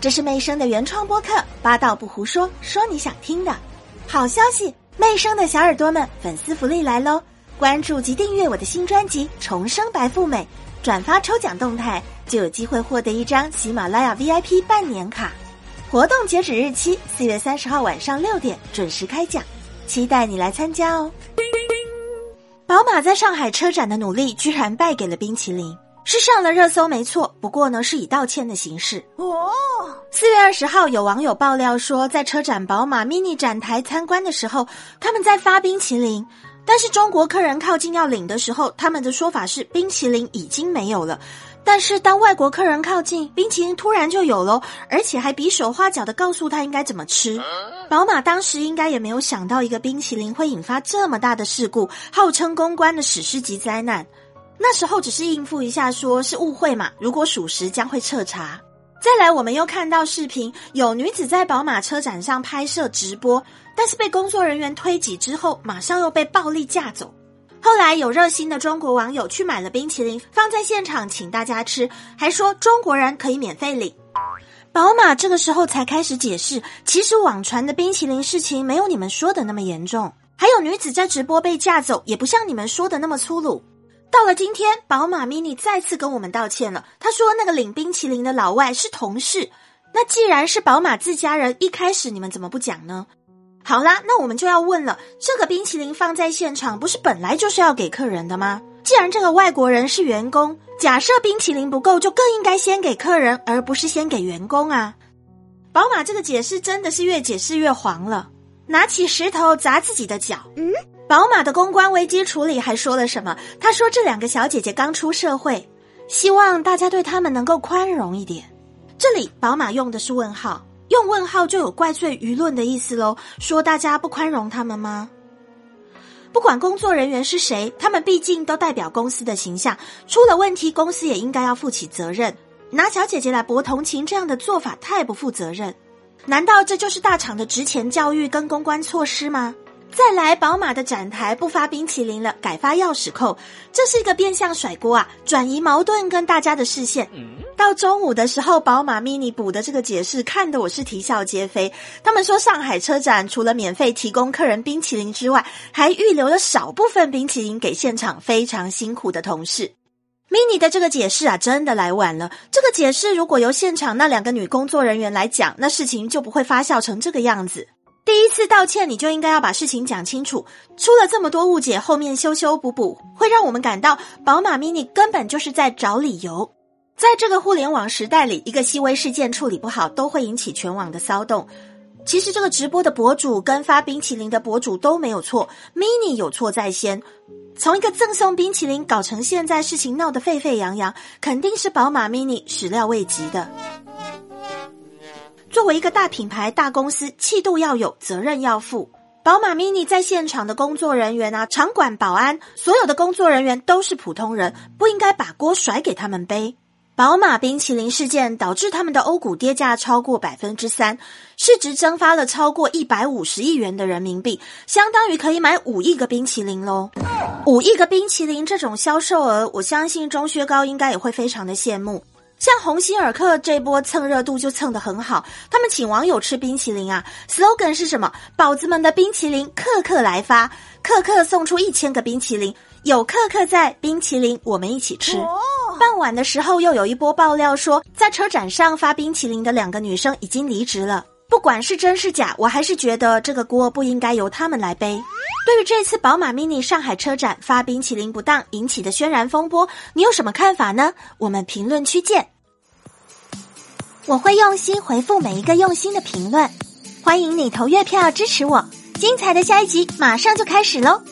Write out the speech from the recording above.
这是妹生的原创播客，八道不胡说，说你想听的。好消息，妹生的小耳朵们，粉丝福利来喽！关注及订阅我的新专辑《重生白富美》，转发抽奖动态，就有机会获得一张喜马拉雅 VIP 半年卡。活动截止日期四月三十号晚上六点准时开奖，期待你来参加哦！宝马在上海车展的努力，居然败给了冰淇淋。是上了热搜没错，不过呢是以道歉的形式。哦，四月二十号有网友爆料说，在车展宝马 mini 展台参观的时候，他们在发冰淇淋，但是中国客人靠近要领的时候，他们的说法是冰淇淋已经没有了。但是当外国客人靠近，冰淇淋突然就有了，而且还比手画脚的告诉他应该怎么吃。宝马当时应该也没有想到一个冰淇淋会引发这么大的事故，号称公关的史诗级灾难。那时候只是应付一下，说是误会嘛。如果属实，将会彻查。再来，我们又看到视频，有女子在宝马车展上拍摄直播，但是被工作人员推挤之后，马上又被暴力架走。后来有热心的中国网友去买了冰淇淋，放在现场请大家吃，还说中国人可以免费领。宝马这个时候才开始解释，其实网传的冰淇淋事情没有你们说的那么严重。还有女子在直播被架走，也不像你们说的那么粗鲁。到了今天，宝马 mini 再次跟我们道歉了。他说那个领冰淇淋的老外是同事。那既然是宝马自家人，一开始你们怎么不讲呢？好啦，那我们就要问了：这个冰淇淋放在现场，不是本来就是要给客人的吗？既然这个外国人是员工，假设冰淇淋不够，就更应该先给客人，而不是先给员工啊。宝马这个解释真的是越解释越黄了，拿起石头砸自己的脚。嗯。宝马的公关危机处理还说了什么？他说这两个小姐姐刚出社会，希望大家对他们能够宽容一点。这里宝马用的是问号，用问号就有怪罪舆论的意思喽。说大家不宽容他们吗？不管工作人员是谁，他们毕竟都代表公司的形象，出了问题，公司也应该要负起责任。拿小姐姐来博同情，这样的做法太不负责任。难道这就是大厂的职前教育跟公关措施吗？再来，宝马的展台不发冰淇淋了，改发钥匙扣，这是一个变相甩锅啊，转移矛盾跟大家的视线。到中午的时候，宝马 mini 补的这个解释，看得我是啼笑皆非。他们说，上海车展除了免费提供客人冰淇淋之外，还预留了少部分冰淇淋给现场非常辛苦的同事。mini 的这个解释啊，真的来晚了。这个解释如果由现场那两个女工作人员来讲，那事情就不会发酵成这个样子。第一次道歉，你就应该要把事情讲清楚。出了这么多误解，后面修修补补，会让我们感到宝马 mini 根本就是在找理由。在这个互联网时代里，一个细微事件处理不好，都会引起全网的骚动。其实这个直播的博主跟发冰淇淋的博主都没有错，mini 有错在先。从一个赠送冰淇淋搞成现在事情闹得沸沸扬扬，肯定是宝马 mini 始料未及的。作为一个大品牌、大公司，气度要有，责任要负。宝马 mini 在现场的工作人员啊，场馆保安，所有的工作人员都是普通人，不应该把锅甩给他们背。宝马冰淇淋事件导致他们的欧股跌价超过百分之三，市值蒸发了超过一百五十亿元的人民币，相当于可以买五亿个冰淇淋喽。五亿个冰淇淋这种销售额，我相信钟薛高应该也会非常的羡慕。像鸿星尔克这波蹭热度就蹭得很好，他们请网友吃冰淇淋啊，slogan 是什么？宝子们的冰淇淋，克克来发，克克送出一千个冰淇淋，有克克在，冰淇淋我们一起吃。傍晚的时候又有一波爆料说，在车展上发冰淇淋的两个女生已经离职了。不管是真是假，我还是觉得这个锅不应该由他们来背。对于这次宝马 mini 上海车展发冰淇淋不当引起的轩然风波，你有什么看法呢？我们评论区见。我会用心回复每一个用心的评论，欢迎你投月票支持我。精彩的下一集马上就开始喽！